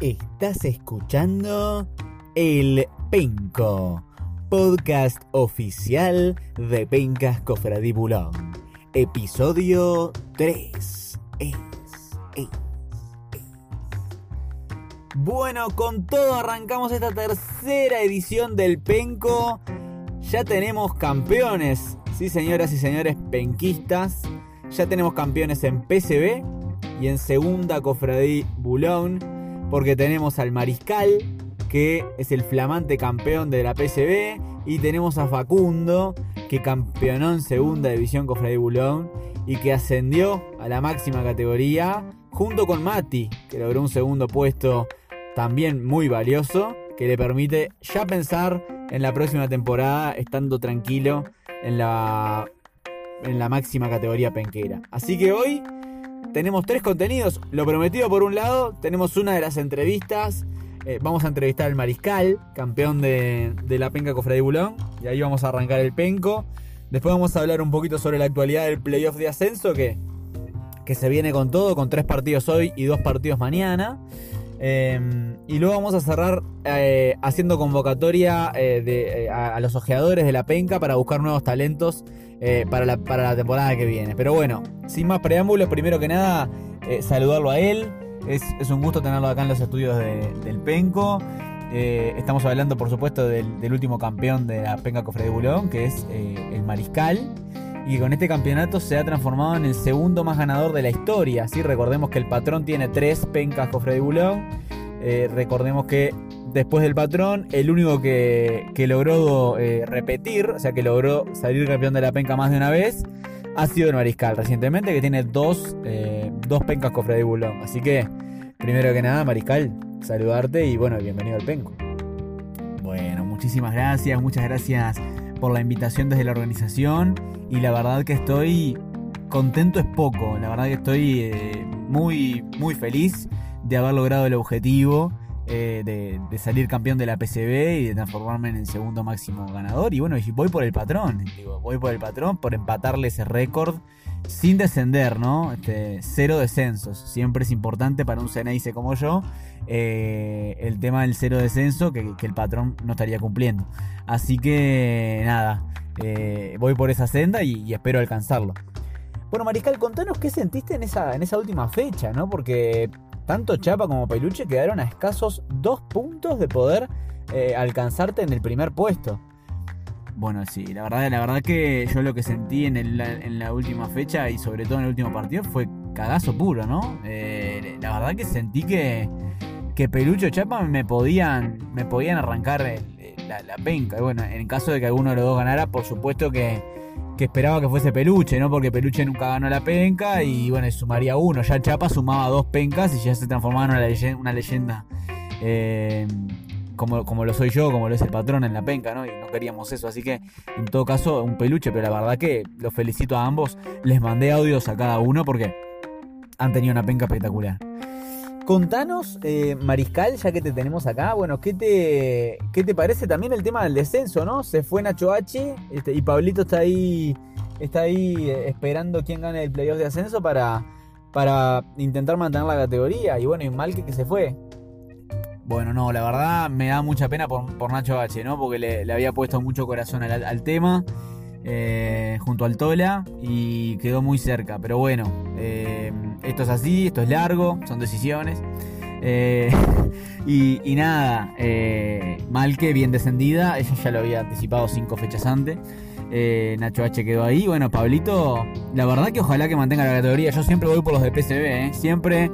Estás escuchando El Penco, podcast oficial de Pencas Cofradibulón. Episodio 3. Es, es, es. Bueno, con todo arrancamos esta tercera edición del Penco. Ya tenemos campeones, sí señoras y señores penquistas. Ya tenemos campeones en PCB y en segunda Cofradí Bulón, porque tenemos al Mariscal, que es el flamante campeón de la PCB, y tenemos a Facundo, que campeonó en segunda división Cofradí Bulón y que ascendió a la máxima categoría, junto con Mati, que logró un segundo puesto también muy valioso, que le permite ya pensar en la próxima temporada estando tranquilo en la, en la máxima categoría penquera. Así que hoy tenemos tres contenidos. Lo prometido por un lado, tenemos una de las entrevistas. Eh, vamos a entrevistar al Mariscal, campeón de, de la penca Cofradí Bulón. Y ahí vamos a arrancar el penco. Después vamos a hablar un poquito sobre la actualidad del playoff de ascenso, que, que se viene con todo, con tres partidos hoy y dos partidos mañana. Eh, y luego vamos a cerrar eh, haciendo convocatoria eh, de, a, los ojeadores de la penca para buscar nuevos talentos para la, para, la, temporada que viene. Pero bueno, sin más preámbulos, primero que nada, saludarlo a él. Es, es, un gusto tenerlo acá en los estudios de, del penco. estamos hablando, por supuesto, del, del, último campeón de la penca Cofre de Bulón, que es el Mariscal y con este campeonato se ha transformado en el segundo más ganador de la historia. ¿sí? Recordemos que el patrón tiene tres pencas cofre de bulón. Eh, recordemos que después del patrón, el único que, que logró eh, repetir, o sea que logró salir campeón de la penca más de una vez, ha sido el Mariscal recientemente, que tiene dos, eh, dos pencas cofre de bulón. Así que, primero que nada, Mariscal, saludarte y bueno, bienvenido al penco. Bueno, muchísimas gracias, muchas gracias por la invitación desde la organización y la verdad que estoy contento es poco, la verdad que estoy eh, muy muy feliz de haber logrado el objetivo eh, de, salir campeón de la PCB y de transformarme en el segundo máximo ganador y bueno, voy por el patrón, digo, voy por el patrón por empatarle ese récord sin descender, ¿no? Este, cero descensos. Siempre es importante para un Ceneice como yo eh, el tema del cero descenso que, que, el patrón no estaría cumpliendo. Así que nada, eh, voy por esa senda y, y, espero alcanzarlo. Bueno, Mariscal, contanos qué sentiste en esa, en esa última fecha, ¿no? Porque tanto Chapa como Peluche quedaron a escasos dos puntos de poder eh, alcanzarte en el primer puesto. Bueno, sí, la verdad, la verdad que yo lo que sentí en, la última fecha y sobre todo en el último partido fue cagazo puro, ¿no? Eh, la verdad que sentí que, que Pelucho Chapa me podían, me podían arrancar la, la, penca. Y bueno, en caso de que alguno de los dos ganara, por supuesto que, que, esperaba que fuese Peluche, ¿no? Porque Peluche nunca ganó la penca y bueno, sumaría uno. Ya Chapa sumaba dos pencas y ya se transformaba en una leyenda. Eh, como, como, lo soy yo, como lo es el patrón en la penca, ¿no? Y no queríamos eso. Así que, en todo caso, un peluche, pero la verdad que los felicito a ambos. Les mandé audios a cada uno porque han tenido una penca espectacular. Contanos, eh, Mariscal, ya que te tenemos acá, bueno, ¿qué te, ¿qué te parece también el tema del descenso, no? Se fue Nacho H este, y Pablito está ahí, está ahí esperando quién gane el playoff de ascenso para, para intentar mantener la categoría. Y bueno, y mal que, se fue. Bueno, no, la verdad me da mucha pena por, por Nacho H, ¿no? Porque le, había puesto mucho corazón al tema. Eh, junto al Tola y quedó muy cerca. Pero bueno, eh, esto es así, esto es largo, son decisiones. Eh, y, y, nada, eh, mal que bien descendida, ella ya lo había anticipado cinco fechas antes. Nacho H quedó ahí. Bueno, Pablito, la verdad que ojalá que mantenga la categoría. Yo siempre voy por los de PCB, siempre,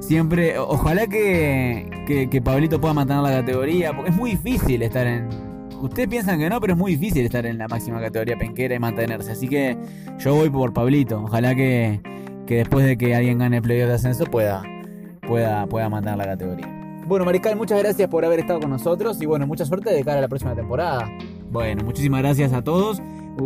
siempre. Ojalá que, que, que Pablito pueda mantener la categoría, porque es muy difícil estar en, Ustedes piensan que no, pero es muy difícil estar en la máxima categoría penquera y mantenerse. Así que yo voy por Pablito. Ojalá que, que después de que alguien gane el playoff de ascenso pueda, pueda, pueda mantener la categoría. Bueno, Mariscal, muchas gracias por haber estado con nosotros y bueno, mucha suerte de cara a la próxima temporada. Bueno, muchísimas gracias a todos.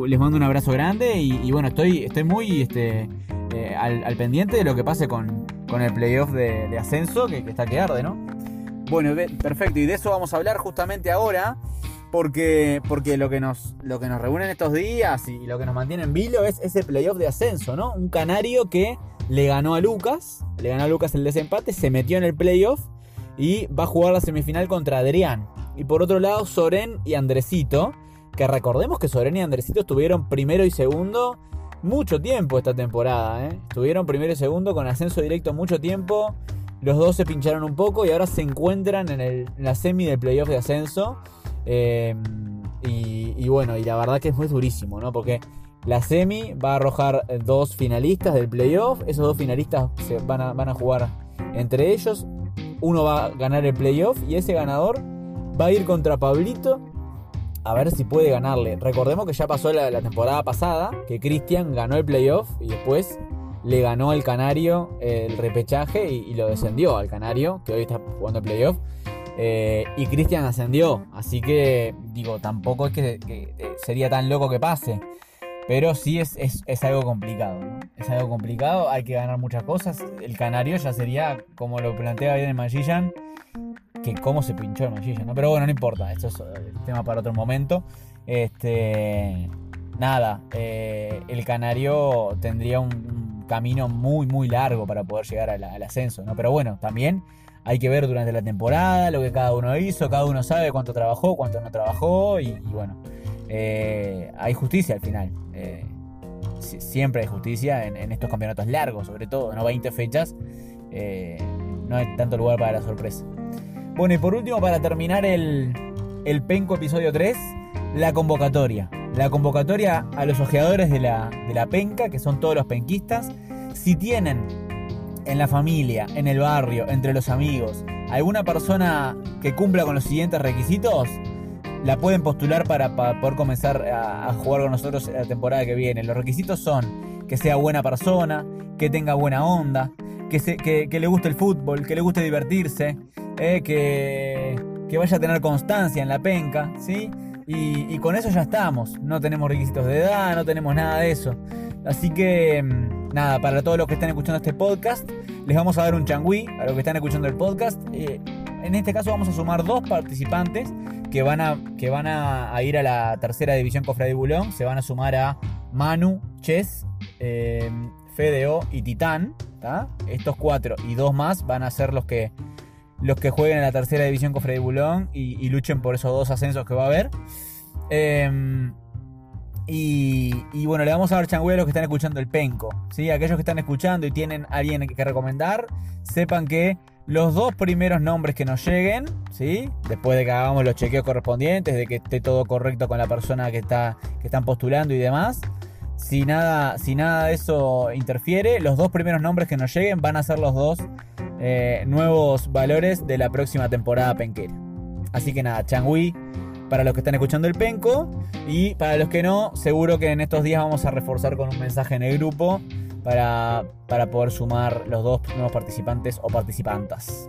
Les mando un abrazo grande y, bueno, estoy, estoy muy este, eh, al, al, pendiente de lo que pase con, con el playoff de, de ascenso, que, que está que arde, ¿no? Bueno, perfecto, y de eso vamos a hablar justamente ahora porque, porque lo, que nos, lo que nos reúne en estos días y lo que nos mantiene en vilo es ese playoff de ascenso, ¿no? Un canario que le ganó a Lucas, le ganó a Lucas el desempate, se metió en el playoff y va a jugar la semifinal contra Adrián. Y por otro lado, Soren y Andresito, que recordemos que Soren y Andresito estuvieron primero y segundo mucho tiempo esta temporada. ¿eh? Estuvieron primero y segundo con ascenso directo mucho tiempo. Los dos se pincharon un poco y ahora se encuentran en, la semi del playoff de ascenso. Eh, y, bueno, y la verdad que es muy durísimo, ¿no? Porque la semi va a arrojar dos finalistas del playoff. Esos dos finalistas se van, a, jugar entre ellos. Uno va a ganar el playoff y ese ganador va a ir contra Pablito a ver si puede ganarle. Recordemos que ya pasó la, temporada pasada, que Cristian ganó el playoff y después le ganó al Canario el repechaje y, lo descendió al Canario, que hoy está jugando el playoff. Eh, y Cristian ascendió, así que digo, tampoco es que, eh, sería tan loco que pase. Pero sí es, es, algo complicado, Es algo complicado, hay que ganar muchas cosas. El Canario ya sería, como lo plantea bien el Magillan, que cómo se pinchó el Magillan, ¿no? Pero bueno, no importa, esto es eh, tema para otro momento. Este, nada, el Canario tendría un camino muy, muy largo para poder llegar al, ascenso, ¿no? Pero bueno, también hay que ver durante la temporada lo que cada uno hizo, cada uno sabe cuánto trabajó, cuánto no trabajó y, bueno, eh, hay justicia al final. siempre hay justicia en, estos campeonatos largos, sobre todo, no 20 fechas, no hay tanto lugar para la sorpresa. Bueno, y por último, para terminar el, el Penco episodio 3, la convocatoria. La convocatoria a los ojeadores de la, de la penca, que son todos los penquistas. Si tienen en la familia, en el barrio, entre los amigos, alguna persona que cumpla con los siguientes requisitos, la pueden postular para, poder comenzar a, jugar con nosotros la temporada que viene. Los requisitos son que sea buena persona, que tenga buena onda, que, le guste el fútbol, que le guste divertirse, eh, que, vaya a tener constancia en la penca, ¿sí? Y, con eso ya estamos. No tenemos requisitos de edad, no tenemos nada de eso. Así que, mm, nada, para todos los que están escuchando este podcast, les vamos a dar un changüí a los que están escuchando el podcast. Eh, en este caso vamos a sumar dos participantes que van a, que van a, ir a la tercera división Cofre Bulón. Se van a sumar a Manu, Chess, eh, Fedeo y Titán. Estos cuatro y dos más van a ser los que los que jueguen en la tercera división con Freddy Bulón y, luchen por esos dos ascensos que va a haber. Em, y, bueno, le vamos a dar changüe a los que están escuchando el penco. ¿sí? Aquellos que están escuchando y tienen alguien que recomendar, sepan que los dos primeros nombres que nos lleguen, ¿sí? después de que hagamos los chequeos correspondientes, de que esté todo correcto con la persona que, está, que están postulando y demás, si nada, si nada de eso interfiere, los dos primeros nombres que nos lleguen van a ser los dos eh, nuevos valores de la próxima temporada penquera. Así que nada, Changui para los que están escuchando el penco y para los que no, seguro que en estos días vamos a reforzar con un mensaje en el grupo para, para poder sumar los dos nuevos participantes o participantas.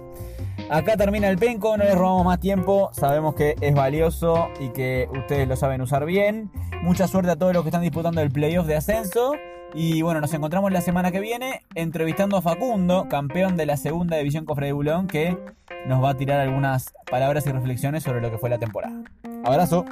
Acá termina el penco, no les robamos más tiempo, sabemos que es valioso y que ustedes lo saben usar bien. Mucha suerte a todos los que están disputando el playoff de ascenso. Y bueno, nos encontramos la semana que viene entrevistando a Facundo, campeón de la segunda división Cofre de Bulón, que nos va a tirar algunas palabras y reflexiones sobre lo que fue la temporada. Abrazo.